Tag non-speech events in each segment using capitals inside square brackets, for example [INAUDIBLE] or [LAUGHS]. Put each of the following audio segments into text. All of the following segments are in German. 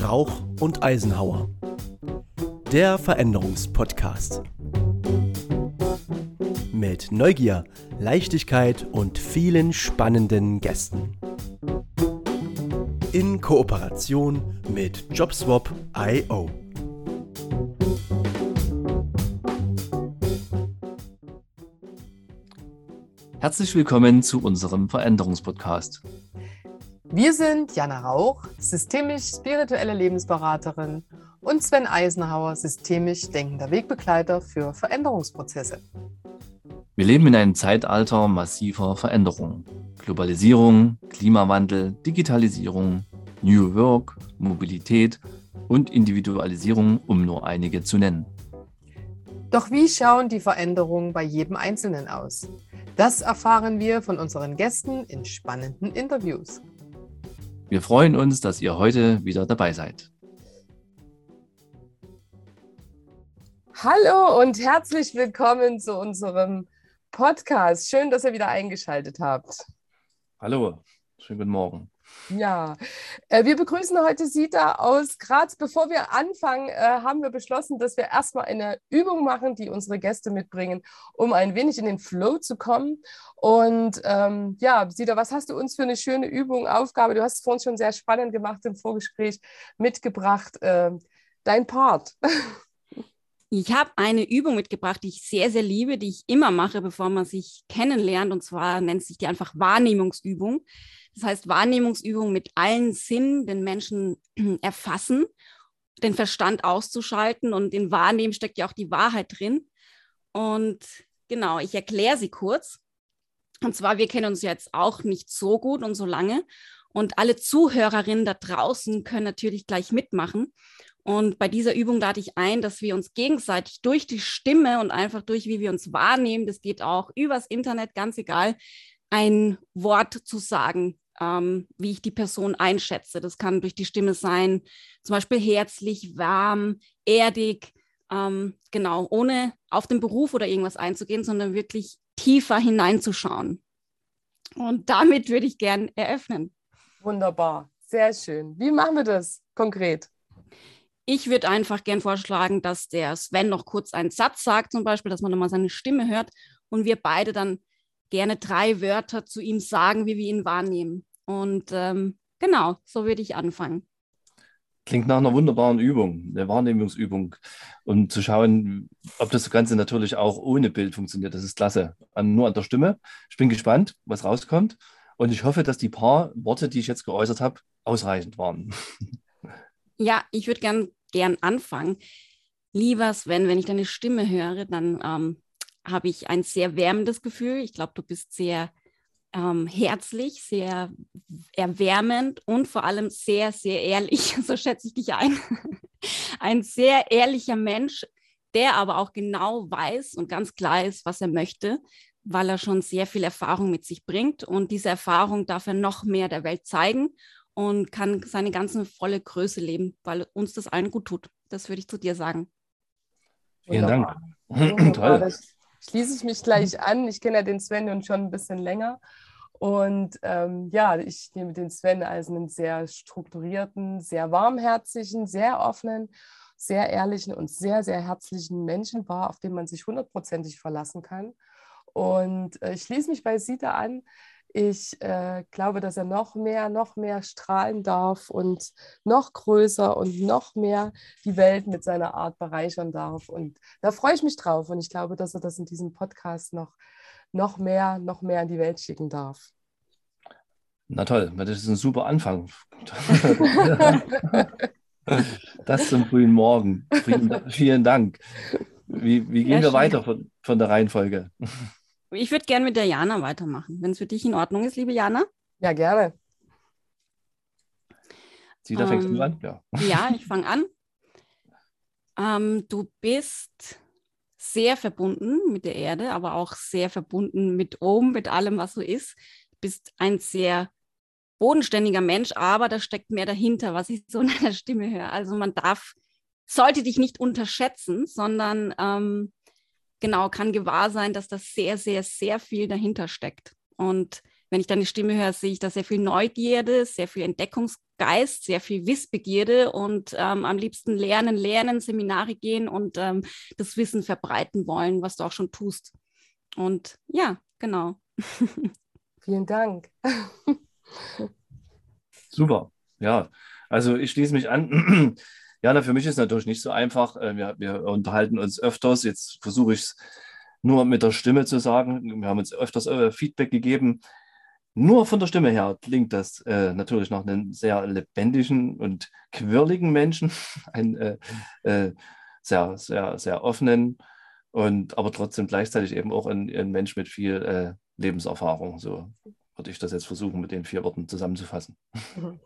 Rauch und Eisenhower. Der Veränderungspodcast. Mit Neugier, Leichtigkeit und vielen spannenden Gästen. In Kooperation mit JobSwap.io. Herzlich willkommen zu unserem Veränderungspodcast. Wir sind Jana Rauch, systemisch-spirituelle Lebensberaterin und Sven Eisenhauer, systemisch denkender Wegbegleiter für Veränderungsprozesse. Wir leben in einem Zeitalter massiver Veränderungen. Globalisierung, Klimawandel, Digitalisierung, New Work, Mobilität und Individualisierung, um nur einige zu nennen. Doch wie schauen die Veränderungen bei jedem Einzelnen aus? Das erfahren wir von unseren Gästen in spannenden Interviews. Wir freuen uns, dass ihr heute wieder dabei seid. Hallo und herzlich willkommen zu unserem Podcast. Schön, dass ihr wieder eingeschaltet habt. Hallo, schönen guten Morgen. Ja, äh, wir begrüßen heute Sita aus Graz. Bevor wir anfangen, äh, haben wir beschlossen, dass wir erstmal eine Übung machen, die unsere Gäste mitbringen, um ein wenig in den Flow zu kommen. Und ähm, ja, Sita, was hast du uns für eine schöne Übung, Aufgabe? Du hast es vorhin schon sehr spannend gemacht im Vorgespräch mitgebracht. Äh, dein Part. [LAUGHS] Ich habe eine Übung mitgebracht, die ich sehr, sehr liebe, die ich immer mache, bevor man sich kennenlernt. Und zwar nennt sich die einfach Wahrnehmungsübung. Das heißt, Wahrnehmungsübung mit allen Sinnen den Menschen [CLEARS THROAT] erfassen, den Verstand auszuschalten und in Wahrnehmen steckt ja auch die Wahrheit drin. Und genau, ich erkläre sie kurz. Und zwar, wir kennen uns jetzt auch nicht so gut und so lange. Und alle Zuhörerinnen da draußen können natürlich gleich mitmachen. Und bei dieser Übung lade ich ein, dass wir uns gegenseitig durch die Stimme und einfach durch, wie wir uns wahrnehmen, das geht auch übers Internet, ganz egal, ein Wort zu sagen, ähm, wie ich die Person einschätze. Das kann durch die Stimme sein, zum Beispiel herzlich, warm, erdig, ähm, genau, ohne auf den Beruf oder irgendwas einzugehen, sondern wirklich tiefer hineinzuschauen. Und damit würde ich gern eröffnen. Wunderbar, sehr schön. Wie machen wir das konkret? Ich würde einfach gern vorschlagen, dass der Sven noch kurz einen Satz sagt, zum Beispiel, dass man nochmal seine Stimme hört und wir beide dann gerne drei Wörter zu ihm sagen, wie wir ihn wahrnehmen. Und ähm, genau, so würde ich anfangen. Klingt nach einer wunderbaren Übung, eine Wahrnehmungsübung. Und zu schauen, ob das Ganze natürlich auch ohne Bild funktioniert, das ist klasse. An, nur an der Stimme. Ich bin gespannt, was rauskommt. Und ich hoffe, dass die paar Worte, die ich jetzt geäußert habe, ausreichend waren. Ja, ich würde gern, gern anfangen. Lieber Sven, wenn ich deine Stimme höre, dann ähm, habe ich ein sehr wärmendes Gefühl. Ich glaube, du bist sehr ähm, herzlich, sehr erwärmend und vor allem sehr, sehr ehrlich. [LAUGHS] So schätze ich dich ein. [LAUGHS] Ein sehr ehrlicher Mensch, der aber auch genau weiß und ganz klar ist, was er möchte, weil er schon sehr viel Erfahrung mit sich bringt. Und diese Erfahrung darf er noch mehr der Welt zeigen und kann seine ganze volle Größe leben, weil uns das allen gut tut. Das würde ich zu dir sagen. Vielen Dank. [CLEARS THROAT] Toll schließe ich mich gleich an. Ich kenne ja den Sven und schon ein bisschen länger. Und ähm, ja, ich nehme den Sven als einen sehr strukturierten, sehr warmherzigen, sehr offenen, sehr ehrlichen und sehr, sehr herzlichen Menschen wahr, auf den man sich hundertprozentig verlassen kann. Und äh, ich schließe mich bei Sita an. Ich äh, glaube, dass er noch mehr, noch mehr strahlen darf und noch größer und noch mehr die Welt mit seiner Art bereichern darf. Und da freue ich mich drauf. Und ich glaube, dass er das in diesem Podcast noch, noch mehr, noch mehr in die Welt schicken darf. Na toll, das ist ein super Anfang. [LAUGHS] das zum frühen Morgen. Vielen, vielen Dank. Wie, wie gehen ja, wir weiter von, von der Reihenfolge? Ich würde gerne mit der Jana weitermachen, wenn es für dich in Ordnung ist, liebe Jana. Ja, gerne. Sie, da fängst ähm, du an? Ja, ja [LAUGHS] ich fange an. Ähm, du bist sehr verbunden mit der Erde, aber auch sehr verbunden mit oben, mit allem, was so ist. Du bist ein sehr bodenständiger Mensch, aber da steckt mehr dahinter, was ich so in deiner Stimme höre. Also man darf, sollte dich nicht unterschätzen, sondern ähm, genau kann gewahr sein, dass da sehr, sehr, sehr viel dahinter steckt. Und wenn ich deine Stimme höre, sehe ich da sehr viel Neugierde, sehr viel Entdeckungsgeist, sehr viel Wissbegierde und ähm, am liebsten lernen, lernen, Seminare gehen und ähm, das Wissen verbreiten wollen, was du auch schon tust. Und ja, genau. [LAUGHS] Vielen Dank. Super, ja. Also ich schließe mich an. Jana, für mich ist es natürlich nicht so einfach. Äh, wir, wir unterhalten uns öfters. Jetzt versuche ich es nur mit der Stimme zu sagen. Wir haben uns öfters äh, Feedback gegeben. Nur von der Stimme her klingt das äh, natürlich nach einem sehr lebendigen und quirligen Menschen, [LAUGHS] ein äh, äh, sehr, sehr, sehr offenen und aber trotzdem gleichzeitig eben auch ein, ein Mensch mit viel äh, Lebenserfahrung. So würde ich das jetzt versuchen, mit den vier Worten zusammenzufassen. [LAUGHS]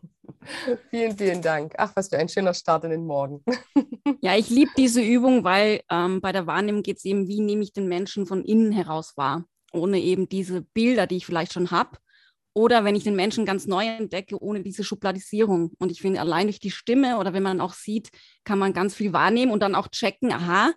vielen, vielen Dank. Ach, was für ein schöner Start in den Morgen. [LAUGHS] ja, ich liebe diese Übung, weil ähm, bei der Wahrnehmung geht es eben, wie nehme ich den Menschen von innen heraus wahr, ohne eben diese Bilder, die ich vielleicht schon habe. Oder wenn ich den Menschen ganz neu entdecke, ohne diese Schubladisierung. Und ich finde, allein durch die Stimme oder wenn man auch sieht, kann man ganz viel wahrnehmen und dann auch checken, aha,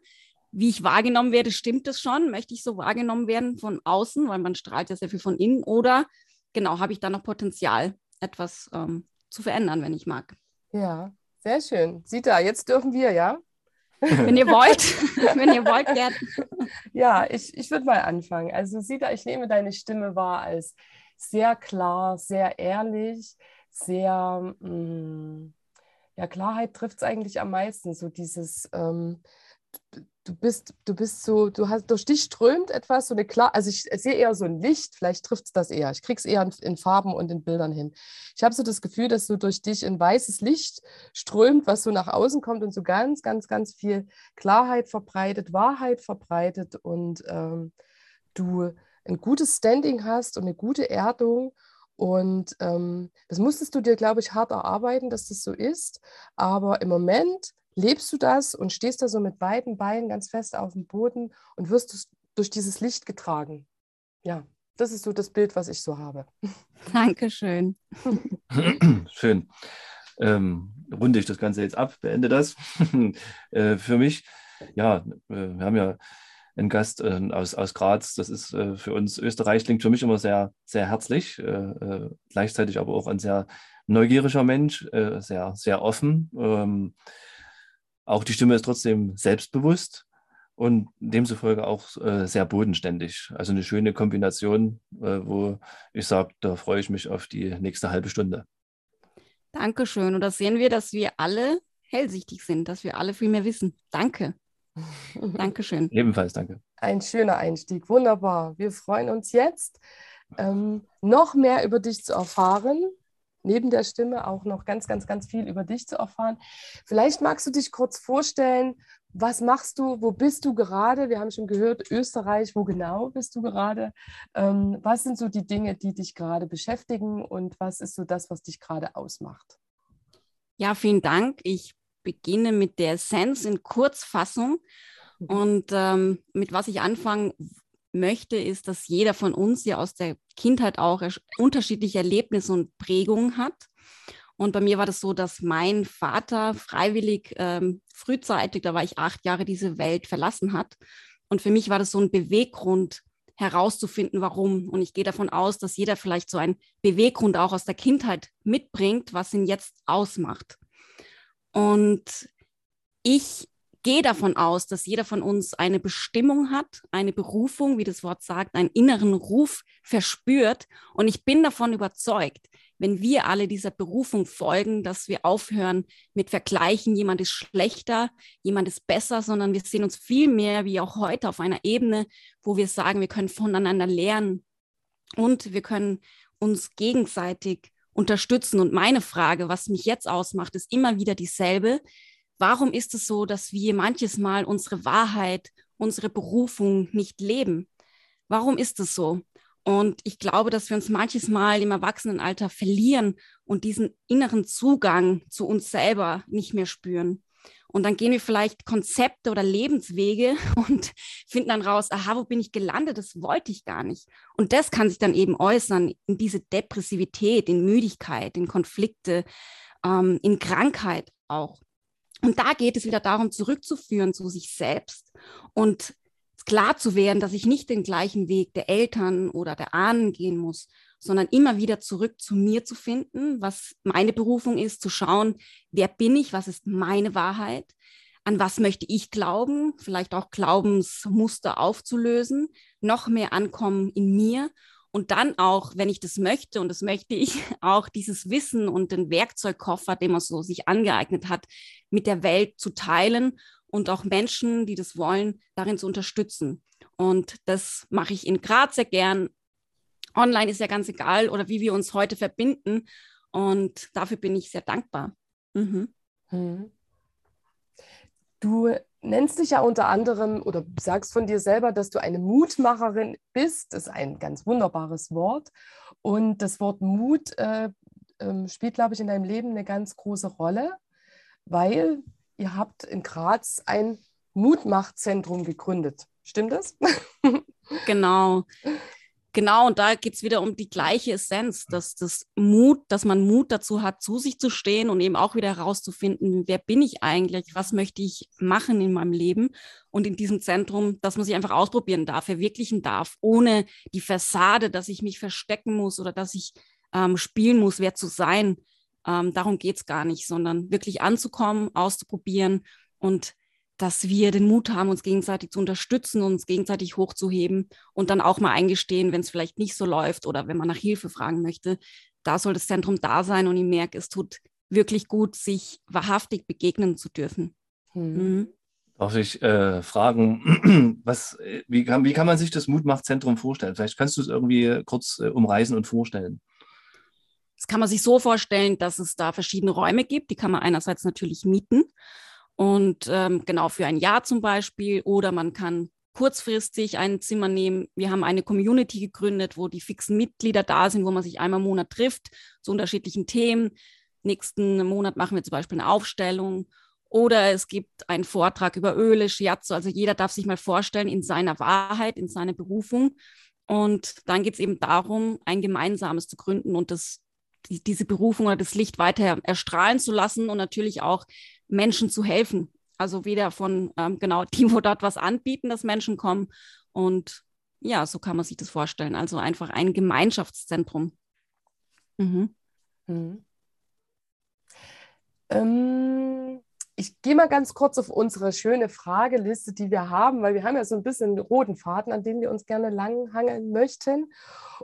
wie ich wahrgenommen werde, stimmt das schon? Möchte ich so wahrgenommen werden von außen, weil man strahlt ja sehr viel von innen? Oder genau, habe ich da noch Potenzial, etwas ähm, zu verändern, wenn ich mag? Ja, sehr schön. Sita, jetzt dürfen wir, ja? [LAUGHS] Wenn ihr wollt, [LAUGHS] wenn ihr wollt, gerne. [LAUGHS] Ja, ich, ich würde mal anfangen. Also Sita, ich nehme deine Stimme wahr als sehr klar, sehr ehrlich, sehr, mh, mm, ja, Klarheit trifft es eigentlich am meisten. So dieses, ähm, du bist, du bist so, du hast, durch dich strömt etwas, so eine klar, also ich sehe eher so ein Licht, vielleicht trifft es das eher. Ich kriege es eher in, in, Farben und in Bildern hin. Ich habe so das Gefühl, dass so durch dich ein weißes Licht strömt, was so nach außen kommt und so ganz, ganz, ganz viel Klarheit verbreitet, Wahrheit verbreitet und ähm, du ein gutes Standing hast und eine gute Erdung. Und ähm, das musstest du dir, glaube ich, hart erarbeiten, dass das so ist. Aber im Moment lebst du das und stehst da so mit beiden Beinen ganz fest auf dem Boden und wirst durch dieses Licht getragen. Ja, das ist so das Bild, was ich so habe. Dankeschön. [CLEARS THROAT] Schön. Ähm, runde ich das Ganze jetzt ab, beende das. [LAUGHS] äh, für mich, ja, äh, wir haben ja einen Gast äh, aus, aus Graz. Das ist äh, für uns Österreich, klingt für mich immer sehr, sehr herzlich, äh, äh, gleichzeitig aber auch ein sehr neugieriger Mensch, sehr, sehr offen. Auch die Stimme ist trotzdem selbstbewusst und demzufolge auch äh, sehr bodenständig. Also eine schöne Kombination, äh, wo ich sage, da freue ich mich auf die nächste halbe Stunde. Dankeschön. Und da sehen wir, dass wir alle hellsichtig sind, dass wir alle viel mehr wissen. Danke. [LAUGHS] Dankeschön. Ebenfalls danke. Ein schöner Einstieg. Wunderbar. Wir freuen uns jetzt, ähm, noch mehr über dich zu erfahren neben der Stimme auch noch ganz, ganz, ganz viel über dich zu erfahren. Vielleicht magst du dich kurz vorstellen, was machst du, wo bist du gerade? Wir haben schon gehört, Österreich, wo genau bist du gerade? Ähm, was sind so die Dinge, die dich gerade beschäftigen und was ist so das, was dich gerade ausmacht? Ja, vielen Dank. Ich beginne mit der Essenz in Kurzfassung. Mhm. Und ähm, mit was ich anfangen möchte, ist, dass jeder von uns ja aus der Kindheit auch unterschiedliche Erlebnisse und Prägungen hat. Und bei mir war das so, dass mein Vater freiwillig ähm, frühzeitig, da war ich acht Jahre, diese Welt verlassen hat. Und für mich war das so ein Beweggrund, herauszufinden, warum. Und ich gehe davon aus, dass jeder vielleicht so einen Beweggrund auch aus der Kindheit mitbringt, was ihn jetzt ausmacht. Und ich gehe davon aus, dass jeder von uns eine Bestimmung hat, eine Berufung, wie das Wort sagt, einen inneren Ruf verspürt. Und ich bin davon überzeugt, wenn wir alle dieser Berufung folgen, dass wir aufhören mit Vergleichen, jemand ist schlechter, jemand ist besser, sondern wir sehen uns viel mehr wie auch heute auf einer Ebene, wo wir sagen, wir können voneinander lernen und wir können uns gegenseitig unterstützen. Und meine Frage, was mich jetzt ausmacht, ist immer wieder dieselbe warum ist es so, dass wir manches Mal unsere Wahrheit, unsere Berufung nicht leben? Warum ist es so? Und ich glaube, dass wir uns manches Mal im Erwachsenenalter verlieren und diesen inneren Zugang zu uns selber nicht mehr spüren. Und dann gehen wir vielleicht Konzepte oder Lebenswege [LAUGHS] und finden dann raus, aha, wo bin ich gelandet? Das wollte ich gar nicht. Und das kann sich dann eben äußern in diese Depressivität, in Müdigkeit, in Konflikte, ähm, in Krankheit auch. Und da geht es wieder darum, zurückzuführen zu sich selbst und klar zu werden, dass ich nicht den gleichen Weg der Eltern oder der Ahnen gehen muss, sondern immer wieder zurück zu mir zu finden, was meine Berufung ist, zu schauen, wer bin ich, was ist meine Wahrheit, an was möchte ich glauben, vielleicht auch Glaubensmuster aufzulösen, noch mehr ankommen in mir und dann auch, wenn ich das möchte, und das möchte ich, [LAUGHS] auch dieses Wissen und den Werkzeugkoffer, den man so sich angeeignet hat, mit der Welt zu teilen und auch Menschen, die das wollen, darin zu unterstützen. Und das mache ich in Graz sehr gern. Online ist ja ganz egal oder wie wir uns heute verbinden. Und dafür bin ich sehr dankbar. Mhm. Hm. Du nennst dich ja unter anderem oder sagst von dir selber, dass du eine Mutmacherin bist. Das ist ein ganz wunderbares Wort. Und das Wort Mut äh, äh, spielt, glaube ich, in deinem Leben eine ganz große Rolle, weil ihr habt in Graz ein Mutmachzentrum gegründet. Stimmt das? [LAUGHS] genau. Genau, und da geht es wieder um die gleiche Essenz, dass das Mut, dass man Mut dazu hat, zu sich zu stehen und eben auch wieder herauszufinden, wer bin ich eigentlich, was möchte ich machen in meinem Leben und in diesem Zentrum, dass man sich einfach ausprobieren darf, verwirklichen darf, ohne die Fassade, dass ich mich verstecken muss oder dass ich ähm, spielen muss, wer zu sein, ähm, darum geht es gar nicht, sondern wirklich anzukommen, auszuprobieren und dass wir den Mut haben, uns gegenseitig zu unterstützen, uns gegenseitig hochzuheben und dann auch mal eingestehen, wenn es vielleicht nicht so läuft oder wenn man nach Hilfe fragen möchte. Da soll das Zentrum da sein und ich merke, es tut wirklich gut, sich wahrhaftig begegnen zu dürfen. Hm. Mhm. Darf ich äh, fragen, [CLEARS THROAT] was, äh, wie, kann, wie kann man sich das Mutmachzentrum vorstellen? Vielleicht kannst du es irgendwie kurz äh, umreißen und vorstellen. Das kann man sich so vorstellen, dass es da verschiedene Räume gibt. Die kann man einerseits natürlich mieten und ähm, genau für ein Jahr zum Beispiel oder man kann kurzfristig ein Zimmer nehmen. Wir haben eine Community gegründet, wo die fixen Mitglieder da sind, wo man sich einmal im Monat trifft zu unterschiedlichen Themen. Nächsten Monat machen wir zum Beispiel eine Aufstellung oder es gibt einen Vortrag über Öle, Shiatsu. Also jeder darf sich mal vorstellen in seiner Wahrheit, in seiner Berufung. Und dann geht es eben darum, ein gemeinsames zu gründen und das die, diese Berufung oder das Licht weiter erstrahlen zu lassen und natürlich auch Menschen zu helfen. Also wieder von, ähm, genau, [LAUGHS] die, wo dort was anbieten, dass Menschen kommen. Und ja, so kann man sich das vorstellen. Also einfach ein Gemeinschaftszentrum. Mhm. Mhm. Ähm, ich gehe mal ganz kurz auf unsere schöne Frageliste, die wir haben, weil wir haben ja so ein bisschen roten Faden, an dem wir uns gerne langhangeln möchten.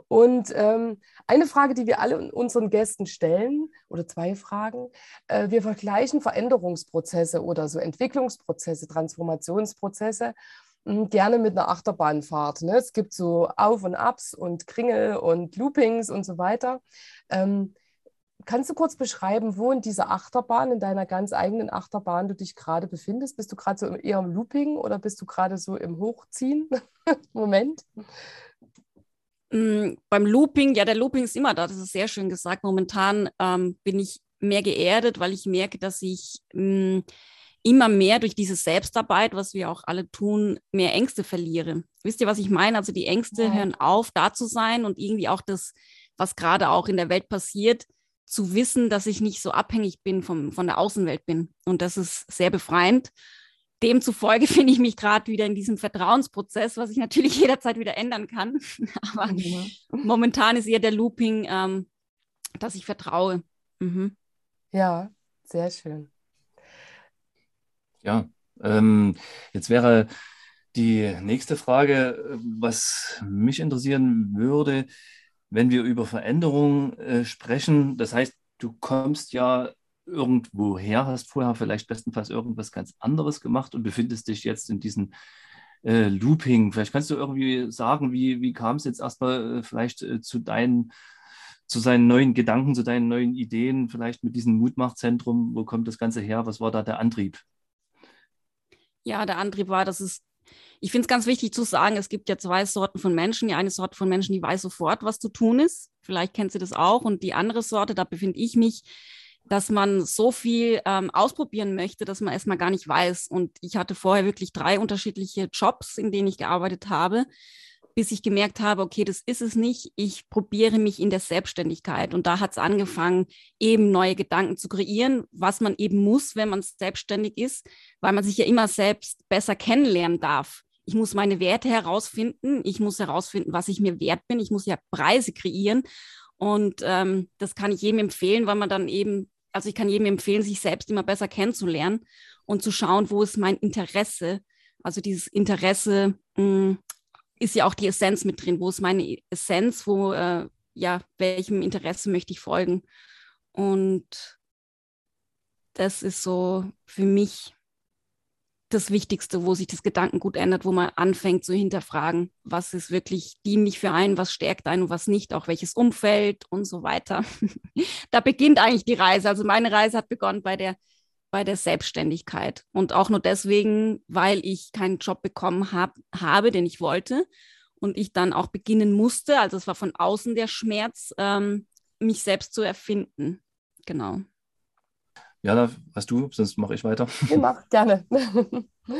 Und ähm, eine Frage, die wir alle unseren Gästen stellen, oder zwei Fragen, äh, wir vergleichen Veränderungsprozesse oder so Entwicklungsprozesse, Transformationsprozesse hm, gerne mit einer Achterbahnfahrt. Ne? Es gibt so Auf und Abs und Kringel und Loopings und so weiter. Ähm, Kannst du kurz beschreiben, wo in dieser Achterbahn, in deiner ganz eigenen Achterbahn du dich gerade befindest? Bist du gerade so eher im Looping oder bist du gerade so im Hochziehen? [LAUGHS] Moment. Mm, beim Looping, ja, der Looping ist immer da, das ist sehr schön gesagt. Momentan ähm, bin ich mehr geerdet, weil ich merke, dass ich mh, mm, immer mehr durch diese Selbstarbeit, was wir auch alle tun, mehr Ängste verliere. Wisst ihr, was ich meine? Also die Ängste ja. hören auf, da zu sein und irgendwie auch das, was gerade auch in der Welt passiert, zu wissen, dass ich nicht so abhängig bin vom, von der Außenwelt bin. Und das ist sehr befreiend. Demzufolge [LAUGHS] finde ich mich gerade wieder in diesem Vertrauensprozess, was ich natürlich [LAUGHS] jederzeit wieder ändern kann. [LAUGHS] Aber ja. momentan ist eher der Looping, ähm, dass ich vertraue. Mhm. Ja, sehr schön. Ja, ähm, jetzt wäre die nächste Frage, was mich interessieren würde, wenn wir über Veränderungen äh, sprechen, das heißt, du kommst ja irgendwo her, hast vorher vielleicht bestenfalls irgendwas ganz anderes gemacht und befindest dich jetzt in diesem äh, Looping. Vielleicht kannst du irgendwie sagen, wie, wie kam es jetzt erstmal äh, vielleicht äh, zu deinen, zu seinen neuen Gedanken, zu deinen neuen Ideen, vielleicht mit diesem Mutmachzentrum, wo kommt das Ganze her? Was war da der Antrieb? Ja, der Antrieb war, dass es ich finde es ganz wichtig zu sagen, es gibt ja zwei Sorten von Menschen. Die eine Sorte von Menschen, die weiß sofort, was zu tun ist. Vielleicht kennt sie das auch. Und die andere Sorte, da befinde ich mich, dass man so viel ähm, ausprobieren möchte, dass man erstmal gar nicht weiß. Und ich hatte vorher wirklich drei unterschiedliche Jobs, in denen ich gearbeitet habe, bis ich gemerkt habe, okay, das ist es nicht. Ich probiere mich in der Selbstständigkeit. Und da hat es angefangen, eben neue Gedanken zu kreieren, was man eben muss, wenn man selbstständig ist, weil man sich ja immer selbst besser kennenlernen darf ich muss meine Werte herausfinden, ich muss herausfinden, was ich mir wert bin, ich muss ja Preise kreieren. Und ähm, das kann ich jedem empfehlen, weil man dann eben, also ich kann jedem empfehlen, sich selbst immer besser kennenzulernen und zu schauen, wo ist mein Interesse. Also dieses Interesse mh, hm, ist ja auch die Essenz mit drin. Wo ist meine Essenz? Wo, äh, ja, welchem Interesse möchte ich folgen? Und das ist so für mich das Wichtigste, wo sich das Gedankengut ändert, wo man anfängt zu hinterfragen, was ist wirklich dienlich für einen, was stärkt einen und was nicht, auch welches Umfeld und so weiter. [LAUGHS] da beginnt eigentlich die Reise. Also meine Reise hat begonnen bei der, bei der Selbstständigkeit und auch nur deswegen, weil ich keinen Job bekommen hab, habe, den ich wollte und ich dann auch beginnen musste. Also es war von außen der Schmerz, ähm, mich selbst zu erfinden. Genau. Jana, hast du, sonst mache ich weiter. Ich mache [LAUGHS] gerne.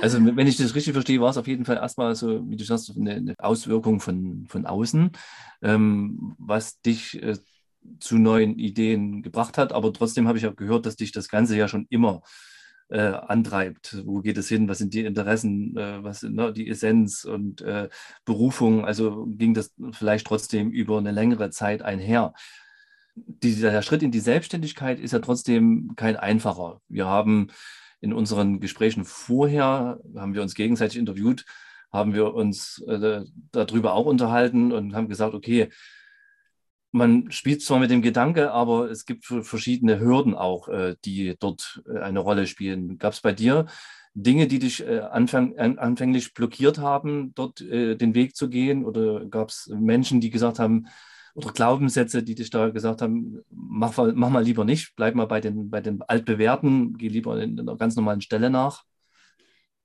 Also, wenn ich das richtig verstehe, war es auf jeden Fall erstmal so, wie du sagst, eine, eine Auswirkung von, von außen, ähm, was dich äh, zu neuen Ideen gebracht hat. Aber trotzdem habe ich auch gehört, dass dich das Ganze ja schon immer äh, antreibt. Wo geht es hin? Was sind die Interessen? Äh, was ne, die Essenz und äh, Berufung? Also ging das vielleicht trotzdem über eine längere Zeit einher dieser Schritt in die Selbstständigkeit ist ja trotzdem kein einfacher. Wir haben in unseren Gesprächen vorher, haben wir uns gegenseitig interviewt, haben wir uns äh, darüber auch unterhalten und haben gesagt, okay, man spielt zwar mit dem Gedanke, aber es gibt verschiedene Hürden auch, äh, die dort äh, eine Rolle spielen. Gab es bei dir Dinge, die dich äh, anfang, an, anfänglich blockiert haben, dort den Weg zu gehen? Oder gab es Menschen, die gesagt haben, oder Glaubenssätze, die dich da gesagt haben, mach, mach mal lieber nicht, bleib mal bei den, bei den altbewährten, geh lieber in einer ganz normalen Stelle nach?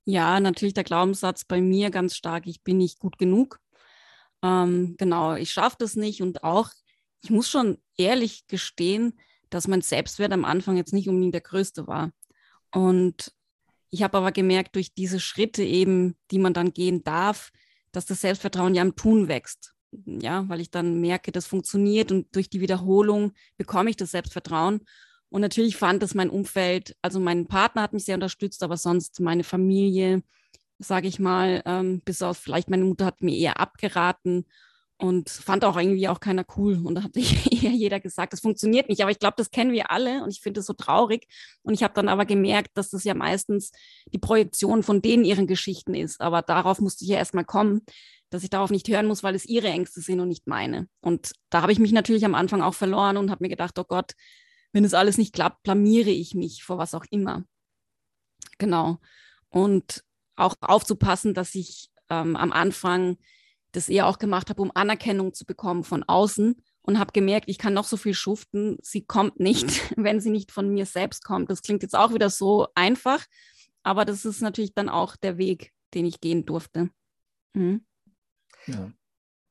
Ja, natürlich der Glaubenssatz bei mir ganz stark, ich bin nicht gut genug. Ähm, genau, ich schaffe das nicht und auch, ich muss schon ehrlich gestehen, dass mein Selbstwert am Anfang jetzt nicht unbedingt der größte war. Und ich habe aber gemerkt, durch diese Schritte eben, die man dann gehen darf, dass das Selbstvertrauen ja am Tun wächst ja, weil ich dann merke, das funktioniert und durch die Wiederholung bekomme ich das Selbstvertrauen. Und natürlich fand es mein Umfeld, also mein Partner hat mich sehr unterstützt, aber sonst meine Familie, sage ich mal, ähm, bis auf vielleicht meine Mutter hat mir eher abgeraten und fand auch irgendwie auch keiner cool. Und da hat [LAUGHS] eher jeder gesagt, das funktioniert nicht. Aber ich glaube, das kennen wir alle und ich finde es so traurig. Und ich habe dann aber gemerkt, dass das ja meistens die Projektion von denen ihren Geschichten ist. Aber darauf musste ich ja erstmal kommen, dass ich darauf nicht hören muss, weil es ihre Ängste sind und nicht meine. Und da habe ich mich natürlich am Anfang auch verloren und habe mir gedacht, oh Gott, wenn es alles nicht klappt, blamiere ich mich vor was auch immer. Genau. Und auch aufzupassen, dass ich ähm, am Anfang das eher auch gemacht habe, um Anerkennung zu bekommen von außen und habe gemerkt, ich kann noch so viel schuften, sie kommt nicht, [LAUGHS] wenn sie nicht von mir selbst kommt. Das klingt jetzt auch wieder so einfach, aber das ist natürlich dann auch der Weg, den ich gehen durfte. Mhm. Ja.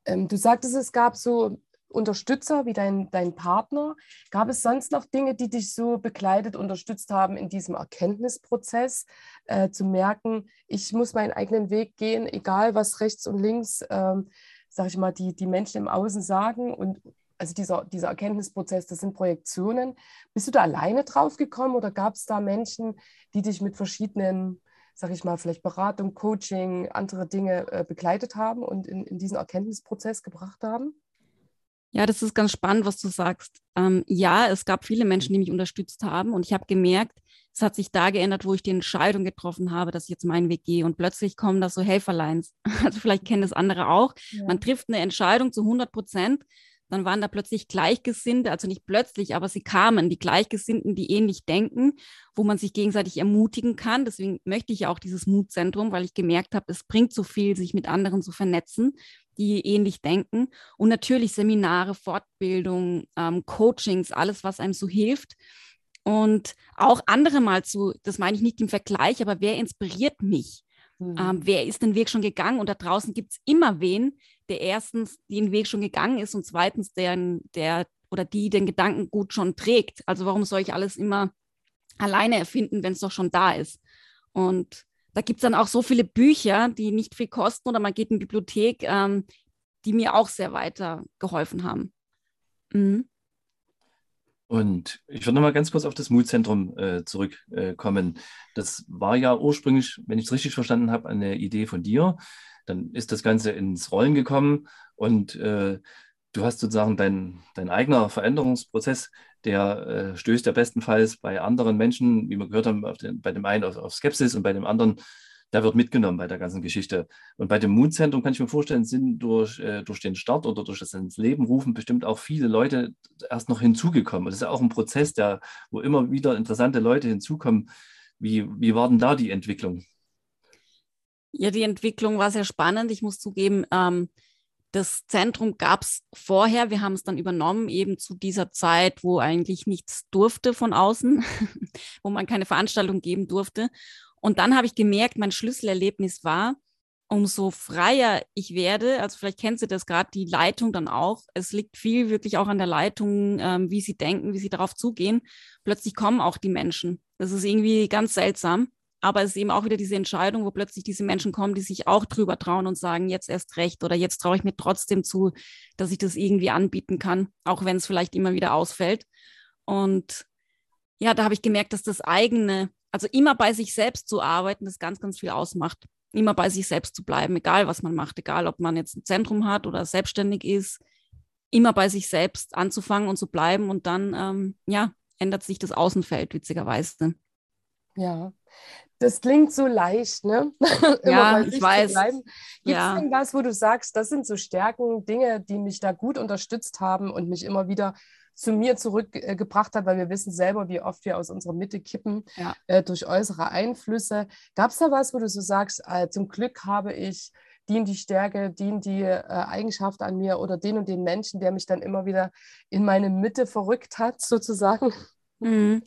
Ähm, du sagtest, es gab so Unterstützer wie dein, dein Partner. Gab es sonst noch Dinge, die dich so begleitet, unterstützt haben in diesem Erkenntnisprozess, äh, zu merken, ich muss meinen eigenen Weg gehen, egal was rechts und links, ähm, sag ich mal, die, die Menschen im Außen sagen und also dieser, dieser Erkenntnisprozess, das sind Projektionen. Bist du da alleine drauf gekommen oder gab es da Menschen, die dich mit verschiedenen sage ich mal, vielleicht Beratung, Coaching, andere Dinge äh, begleitet haben und in, in diesen Erkenntnisprozess gebracht haben? Ja, das ist ganz spannend, was du sagst. Ähm, ja, es gab viele Menschen, die mich unterstützt haben und ich habe gemerkt, es hat sich da geändert, wo ich die Entscheidung getroffen habe, dass ich jetzt meinen Weg gehe und plötzlich kommen da so Helferlines. [LAUGHS] Also vielleicht kennen das andere auch. Ja. Man trifft eine Entscheidung zu 100 Prozent dann waren da plötzlich Gleichgesinnte, also nicht plötzlich, aber sie kamen, die Gleichgesinnten, die ähnlich denken, wo man sich gegenseitig ermutigen kann. Deswegen möchte ich auch dieses Mutzentrum, weil ich gemerkt habe, es bringt so viel, sich mit anderen zu vernetzen, die ähnlich denken. Und natürlich Seminare, Fortbildung, ähm, Coachings, alles, was einem so hilft. Und auch andere mal zu, das meine ich nicht im Vergleich, aber wer inspiriert mich? Mhm. Ähm, wer ist den Weg schon gegangen? Und da draußen gibt es immer wen, der erstens den Weg schon gegangen ist und zweitens der, der oder die den Gedanken gut schon trägt. Also warum soll ich alles immer alleine erfinden, wenn es doch schon da ist? Und da gibt es dann auch so viele Bücher, die nicht viel kosten oder man geht in die Bibliothek, ähm, die mir auch sehr weitergeholfen haben. Mhm. Und ich würde noch mal ganz kurz auf das Mutzentrum äh, zurückkommen. Äh, das war ja ursprünglich, wenn ich es richtig verstanden habe, eine Idee von dir. Dann ist das Ganze ins Rollen gekommen und äh, du hast sozusagen dein, dein eigener Veränderungsprozess, der äh, stößt ja bestenfalls bei anderen Menschen, wie wir gehört haben, den, bei dem einen auf, auf Skepsis und bei dem anderen der wird mitgenommen bei der ganzen Geschichte. Und bei dem Mutzentrum kann ich mir vorstellen, sind durch, äh, durch den Start oder durch das ins Leben rufen bestimmt auch viele Leute erst noch hinzugekommen. Das ist ja auch ein Prozess, der, wo immer wieder interessante Leute hinzukommen. Wie, wie war denn da die Entwicklung? Ja, die Entwicklung war sehr spannend. Ich muss zugeben, ähm, das Zentrum gab es vorher. Wir haben es dann übernommen, eben zu dieser Zeit, wo eigentlich nichts durfte von außen, [LAUGHS] wo man keine Veranstaltung geben durfte. Und dann habe ich gemerkt, mein Schlüsselerlebnis war, umso freier ich werde, also vielleicht kennst du das gerade, die Leitung dann auch. Es liegt viel wirklich auch an der Leitung, ähm, wie sie denken, wie sie darauf zugehen. Plötzlich kommen auch die Menschen. Das ist irgendwie ganz seltsam. Aber es ist eben auch wieder diese Entscheidung, wo plötzlich diese Menschen kommen, die sich auch drüber trauen und sagen, jetzt erst recht oder jetzt traue ich mir trotzdem zu, dass ich das irgendwie anbieten kann, auch wenn es vielleicht immer wieder ausfällt. Und ja, da habe ich gemerkt, dass das eigene also immer bei sich selbst zu arbeiten, das ganz, ganz viel ausmacht. Immer bei sich selbst zu bleiben, egal was man macht, egal ob man jetzt ein Zentrum hat oder selbstständig ist, immer bei sich selbst anzufangen und zu bleiben und dann, ähm, ja, ändert sich das Außenfeld witzigerweise. Ja, das klingt so leicht, ne? [LAUGHS] ja, ich weiß. Gibt es ja. denn was, wo du sagst, das sind so Stärken, Dinge, die mich da gut unterstützt haben und mich immer wieder zu mir zurückgebracht hat, weil wir wissen selber, wie oft wir aus unserer Mitte kippen ja. äh, durch äußere Einflüsse. Gab es da was, wo du so sagst, äh, zum Glück habe ich die und die Stärke, die und die äh, Eigenschaft an mir oder den und den Menschen, der mich dann immer wieder in meine Mitte verrückt hat, [LAUGHS] sozusagen? Mhm.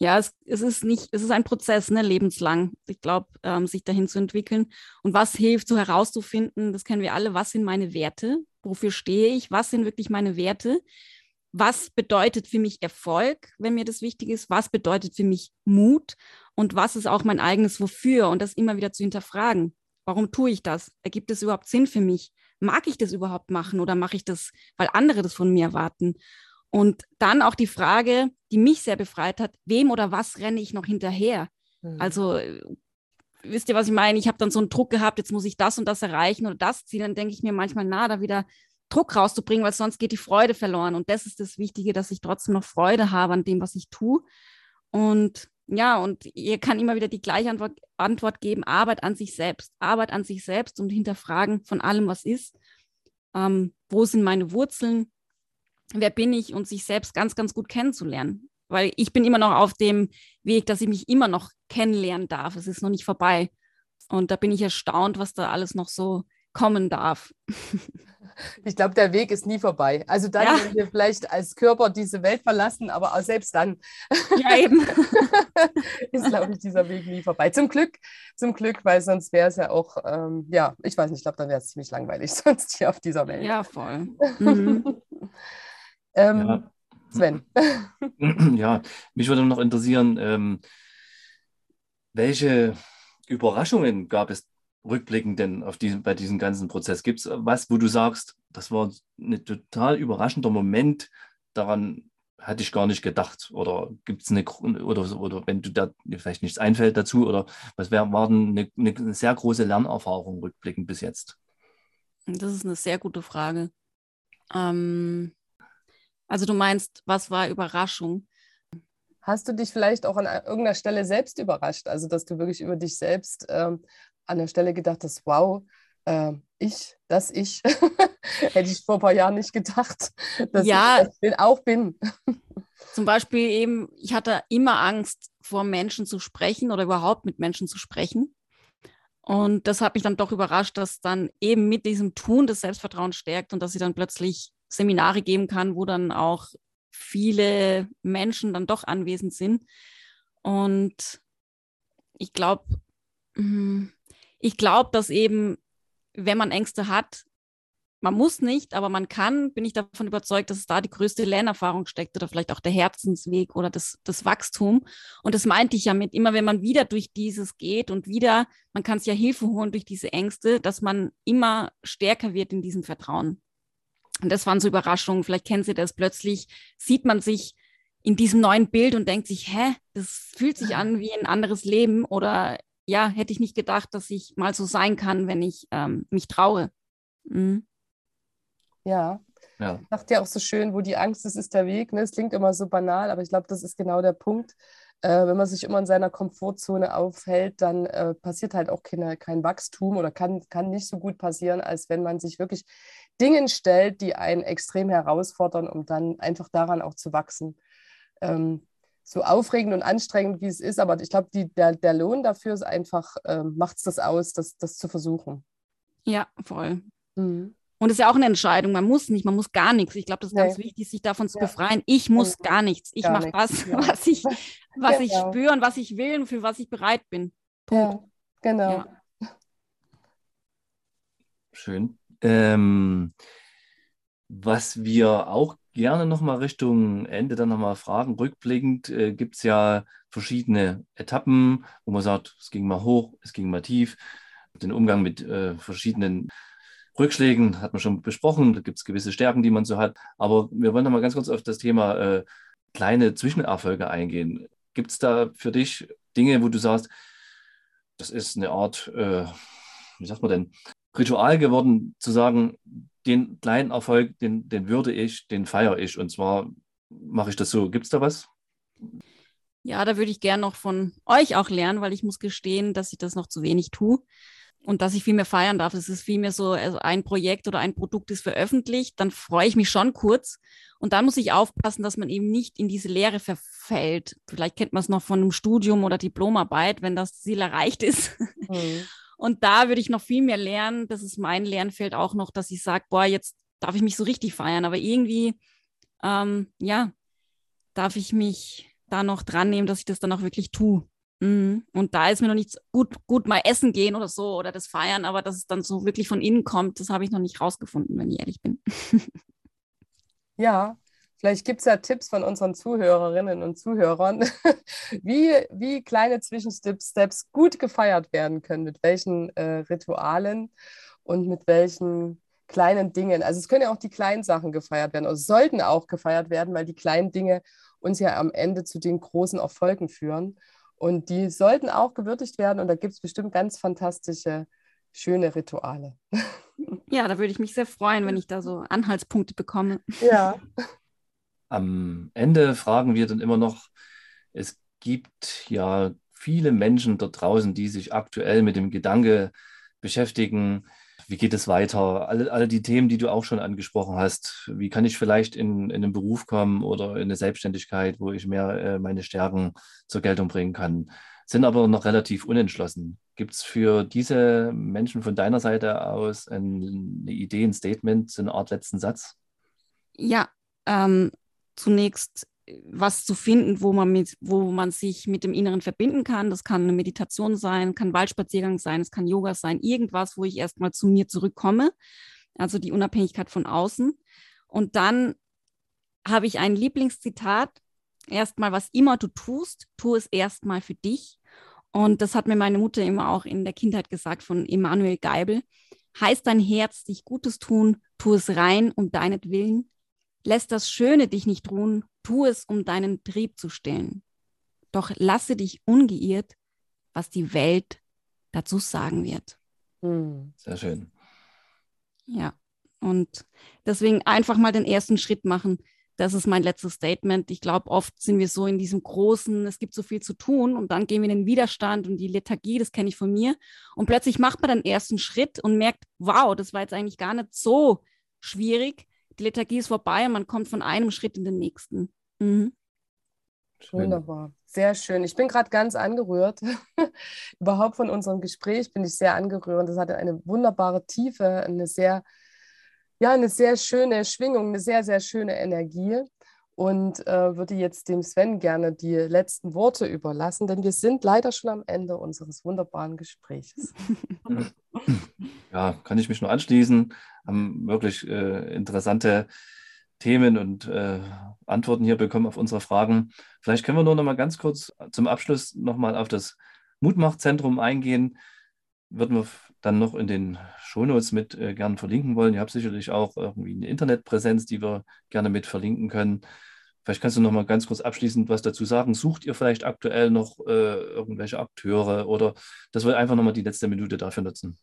Ja, es, es, ist nicht, es ist ein Prozess, ne, lebenslang. Ich glaube, ähm, sich dahin zu entwickeln. Und was hilft, so herauszufinden, das kennen wir alle, was sind meine Werte? Wofür stehe ich? Was sind wirklich meine Werte? was bedeutet für mich Erfolg, wenn mir das wichtig ist, was bedeutet für mich Mut und was ist auch mein eigenes Wofür und das immer wieder zu hinterfragen. Warum tue ich das? Ergibt es überhaupt Sinn für mich? Mag ich das überhaupt machen oder mache ich das, weil andere das von mir erwarten? Und dann auch die Frage, die mich sehr befreit hat, wem oder was renne ich noch hinterher? Mhm. Also wisst ihr, was ich meine? Ich habe dann so einen Druck gehabt, jetzt muss ich das und das erreichen oder das ziehen. Dann denke ich mir manchmal, na, da wieder Druck rauszubringen, weil sonst geht die Freude verloren. Und das ist das Wichtige, dass ich trotzdem noch Freude habe an dem, was ich tue. Und ja, und ihr kann immer wieder die gleiche Antwort, Antwort geben, Arbeit an sich selbst. Arbeit an sich selbst und hinterfragen von allem, was ist. Ähm, wo sind meine Wurzeln? Wer bin ich? Und sich selbst ganz, ganz gut kennenzulernen. Weil ich bin immer noch auf dem Weg, dass ich mich immer noch kennenlernen darf. Es ist noch nicht vorbei. Und da bin ich erstaunt, was da alles noch so kommen darf. [LAUGHS] Ich glaube, der Weg ist nie vorbei. Also dann, ja. wenn wir vielleicht als Körper diese Welt verlassen, aber auch selbst dann ja, eben. [LAUGHS] ist, glaube ich, dieser Weg nie vorbei. Zum Glück, zum Glück, weil sonst wäre es ja auch, ähm, ja, ich weiß nicht, ich glaube, dann wäre es ziemlich langweilig [LAUGHS] sonst hier auf dieser Welt. Ja, voll. Mhm. Ähm, ja. Sven. [CLEARS THROAT] ja, mich würde noch interessieren, ähm, welche Überraschungen gab es rückblickend denn auf diesen, bei diesem ganzen Prozess? Gibt es was, wo du sagst, das war ein total überraschender Moment, daran hatte ich gar nicht gedacht? Oder gibt es eine, oder, oder wenn du da vielleicht nichts einfällt dazu, oder was wär, war denn eine, eine sehr große Lernerfahrung rückblickend bis jetzt? Das ist eine sehr gute Frage. Ähm, also du meinst, was war Überraschung? Hast du dich vielleicht auch an irgendeiner Stelle selbst überrascht? Also, dass du wirklich über dich selbst ähm, an der Stelle gedacht hast, wow, äh, ich, das ich, [LAUGHS] hätte ich vor ein paar Jahren nicht gedacht, dass ja, ich das auch bin. [LAUGHS] Zum Beispiel eben, ich hatte immer Angst, vor Menschen zu sprechen oder überhaupt mit Menschen zu sprechen. Und das hat mich dann doch überrascht, dass dann eben mit diesem Tun das Selbstvertrauen stärkt und dass ich dann plötzlich Seminare geben kann, wo dann auch viele Menschen dann doch anwesend sind. Und ich glaube, hm, ich glaube, dass eben, wenn man Ängste hat, man muss nicht, aber man kann, bin ich davon überzeugt, dass es da die größte Lernerfahrung steckt oder vielleicht auch der Herzensweg oder das, das Wachstum. Und das meinte ich ja mit, immer wenn man wieder durch dieses geht und wieder, man kann es ja Hilfe holen durch diese Ängste, dass man immer stärker wird in diesem Vertrauen. Und das waren so Überraschungen. Vielleicht kennen Sie das. Plötzlich sieht man sich in diesem neuen Bild und denkt sich, hä, das fühlt sich an wie ein anderes Leben oder ja, hätte ich nicht gedacht, dass ich mal so sein kann, wenn ich ähm, mich traue. Mhm. Ja. Ja. Sagt ja auch so schön, wo die Angst ist, ist der Weg. Ne? Es klingt immer so banal, aber ich glaube, das ist genau der Punkt. Äh, wenn man sich immer in seiner Komfortzone aufhält, dann äh, passiert halt auch keine, kein Wachstum oder kann, kann nicht so gut passieren, als wenn man sich wirklich Dingen stellt, die einen extrem herausfordern, um dann einfach daran auch zu wachsen. Ähm, so aufregend und anstrengend, wie es ist, aber ich glaube, der, der Lohn dafür ist einfach, äh, macht es das aus, das, das zu versuchen. Ja, voll. Mhm. Und es ist ja auch eine Entscheidung. Man muss nicht, man muss gar nichts. Ich glaube, das ist nee. ganz wichtig, sich davon zu ja. befreien. Ich muss ja. gar nichts. Ich mache das, ja. [LAUGHS] was ich, was ich genau. spüre und was ich will und für was ich bereit bin. Punkt. Ja, genau. [LAUGHS] Schön. Ähm, was wir auch gerne nochmal Richtung Ende dann nochmal fragen, rückblickend äh, gibt es ja verschiedene Etappen, wo man sagt, es ging mal hoch, es ging mal tief. Den Umgang mit äh, verschiedenen Rückschlägen hat man schon besprochen. Da gibt es gewisse Stärken, die man so hat. Aber wir wollen noch mal ganz kurz auf das Thema äh, kleine Zwischenerfolge eingehen. Gibt es da für dich Dinge, wo du sagst, das ist eine Art, äh, wie sagt man denn, Ritual geworden, zu sagen, den kleinen Erfolg, den, den würde ich, den feiere ich. Und zwar mache ich das so. Gibt es da was? Ja, da würde ich gerne noch von euch auch lernen, weil ich muss gestehen, dass ich das noch zu wenig tue und dass ich viel mehr feiern darf. Es ist viel mehr so, also ein Projekt oder ein Produkt ist veröffentlicht, dann freue ich mich schon kurz. Und dann muss ich aufpassen, dass man eben nicht in diese Leere verfällt. Vielleicht kennt man es noch von einem Studium oder Diplomarbeit, wenn das Ziel erreicht ist. Mhm. Und da würde ich noch viel mehr lernen. Das ist mein Lernfeld auch noch, dass ich sage, boah, jetzt darf ich mich so richtig feiern. Aber irgendwie, ähm, ja, darf ich mich da noch dran nehmen, dass ich das dann auch wirklich tue. Mhm. Und da ist mir noch nicht gut, gut mal essen gehen oder so oder das feiern, aber dass es dann so wirklich von innen kommt, das habe ich noch nicht rausgefunden, wenn ich ehrlich bin. [LAUGHS] ja, vielleicht gibt es ja Tipps von unseren Zuhörerinnen und Zuhörern, [LAUGHS] wie, wie kleine Zwischensteps gut gefeiert werden können, mit welchen äh, Ritualen und mit welchen kleinen Dingen. Also es können ja auch die kleinen Sachen gefeiert werden, oder sollten auch gefeiert werden, weil die kleinen Dinge uns ja am Ende zu den großen Erfolgen führen. Und die sollten auch gewürdigt werden und da gibt es bestimmt ganz fantastische, schöne Rituale. [LAUGHS] Ja, da würde ich mich sehr freuen, wenn ich da so Anhaltspunkte bekomme. Ja. [LAUGHS] Am Ende fragen wir dann immer noch, es gibt ja viele Menschen dort draußen, die sich aktuell mit dem Gedanke beschäftigen, wie geht es weiter? Alle, alle die Themen, die du auch schon angesprochen hast. Wie kann ich vielleicht in, in einen Beruf kommen oder in eine Selbstständigkeit, wo ich mehr äh, meine Stärken zur Geltung bringen kann? Sind aber noch relativ unentschlossen. Gibt es für diese Menschen von deiner Seite aus eine Idee, ein Statement, so eine Art letzten Satz? Ja, ähm, zunächst was zu finden, wo man, mit, wo man sich mit dem Inneren verbinden kann. Das kann eine Meditation sein, kann Waldspaziergang sein, es kann Yoga sein, irgendwas, wo ich erstmal zu mir zurückkomme. Also die Unabhängigkeit von außen. Und dann habe ich ein Lieblingszitat. Erstmal, was immer du tust, tu es erstmal für dich. Und das hat mir meine Mutter immer auch in der Kindheit gesagt von Emanuel Geibel. Heißt dein Herz dich Gutes tun, tu es rein um deinetwillen. Lässt das Schöne dich nicht ruhen, Tu es, um deinen Trieb zu stillen. Doch lasse dich ungeirrt, was die Welt dazu sagen wird. Hm. Sehr schön. Ja, und deswegen einfach mal den ersten Schritt machen. Das ist mein letztes Statement. Ich glaube, oft sind wir so in diesem großen, es gibt so viel zu tun und dann gehen wir in den Widerstand und die Lethargie, das kenne ich von mir. Und plötzlich macht man den ersten Schritt und merkt, wow, das war jetzt eigentlich gar nicht so schwierig. Die Lethargie ist vorbei und man kommt von einem Schritt in den nächsten. Mhm. Wunderbar, sehr schön. Ich bin gerade ganz angerührt. [LAUGHS] Überhaupt von unserem Gespräch bin ich sehr angerührt. Das hatte eine wunderbare Tiefe, eine sehr, ja, eine sehr schöne Schwingung, eine sehr, sehr schöne Energie. Und äh, würde jetzt dem Sven gerne die letzten Worte überlassen, denn wir sind leider schon am Ende unseres wunderbaren Gesprächs. [LAUGHS] Ja, kann ich mich nur anschließen. Haben wirklich äh, interessante Themen und äh, Antworten hier bekommen auf unsere Fragen. Vielleicht können wir nur noch mal ganz kurz zum Abschluss noch mal auf das Mutmachzentrum eingehen. Würden wir dann noch in den Shownotes mit äh, gern verlinken wollen. Ihr habt sicherlich auch irgendwie eine Internetpräsenz, die wir gerne mit verlinken können. Vielleicht kannst du noch mal ganz kurz abschließend was dazu sagen. Sucht ihr vielleicht aktuell noch äh, irgendwelche Akteure oder dass wir einfach noch mal die letzte Minute dafür nutzen?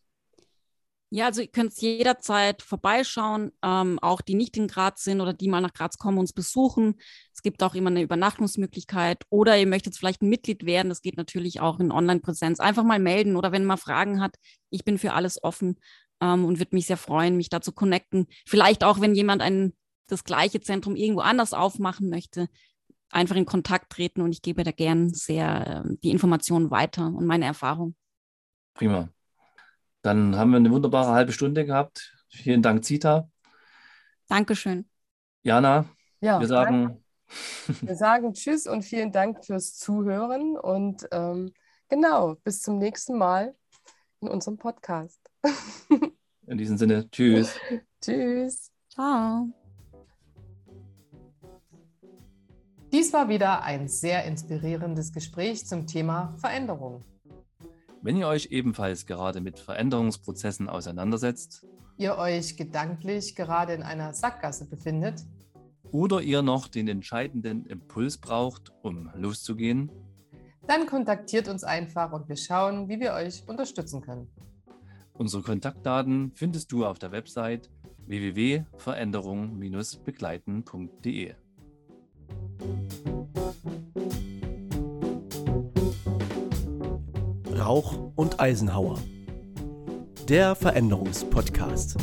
Ja, also ihr könnt jederzeit vorbeischauen, ähm, auch die nicht in Graz sind oder die mal nach Graz kommen, uns besuchen. Es gibt auch immer eine Übernachtungsmöglichkeit oder ihr möchtet vielleicht ein Mitglied werden. Das geht natürlich auch in Online-Präsenz. Einfach mal melden oder wenn man Fragen hat. Ich bin für alles offen ähm, und würde mich sehr freuen, mich da zu connecten. Vielleicht auch, wenn jemand ein, das gleiche Zentrum irgendwo anders aufmachen möchte, einfach in Kontakt treten und ich gebe da gern sehr äh, die Informationen weiter und meine Erfahrung. Prima. Dann haben wir eine wunderbare halbe Stunde gehabt. Vielen Dank, Zita. Dankeschön. Jana, Ja, wir sagen, Wir sagen Tschüss und vielen Dank fürs Zuhören und ähm, genau, bis zum nächsten Mal in unserem Podcast. [LAUGHS] in diesem Sinne, tschüss. Tschüss. Ciao. Dies war wieder ein sehr inspirierendes Gespräch zum Thema Veränderung. Wenn ihr euch ebenfalls gerade mit Veränderungsprozessen auseinandersetzt Ihr euch gedanklich gerade in einer Sackgasse befindet, oder ihr noch den entscheidenden Impuls braucht, um loszugehen, dann kontaktiert uns einfach und wir schauen, wie wir euch unterstützen können. unsere Kontaktdaten findest du auf der Website www.veränderung-begleiten.de. Rauch und Eisenhauer. Der Veränderungspodcast.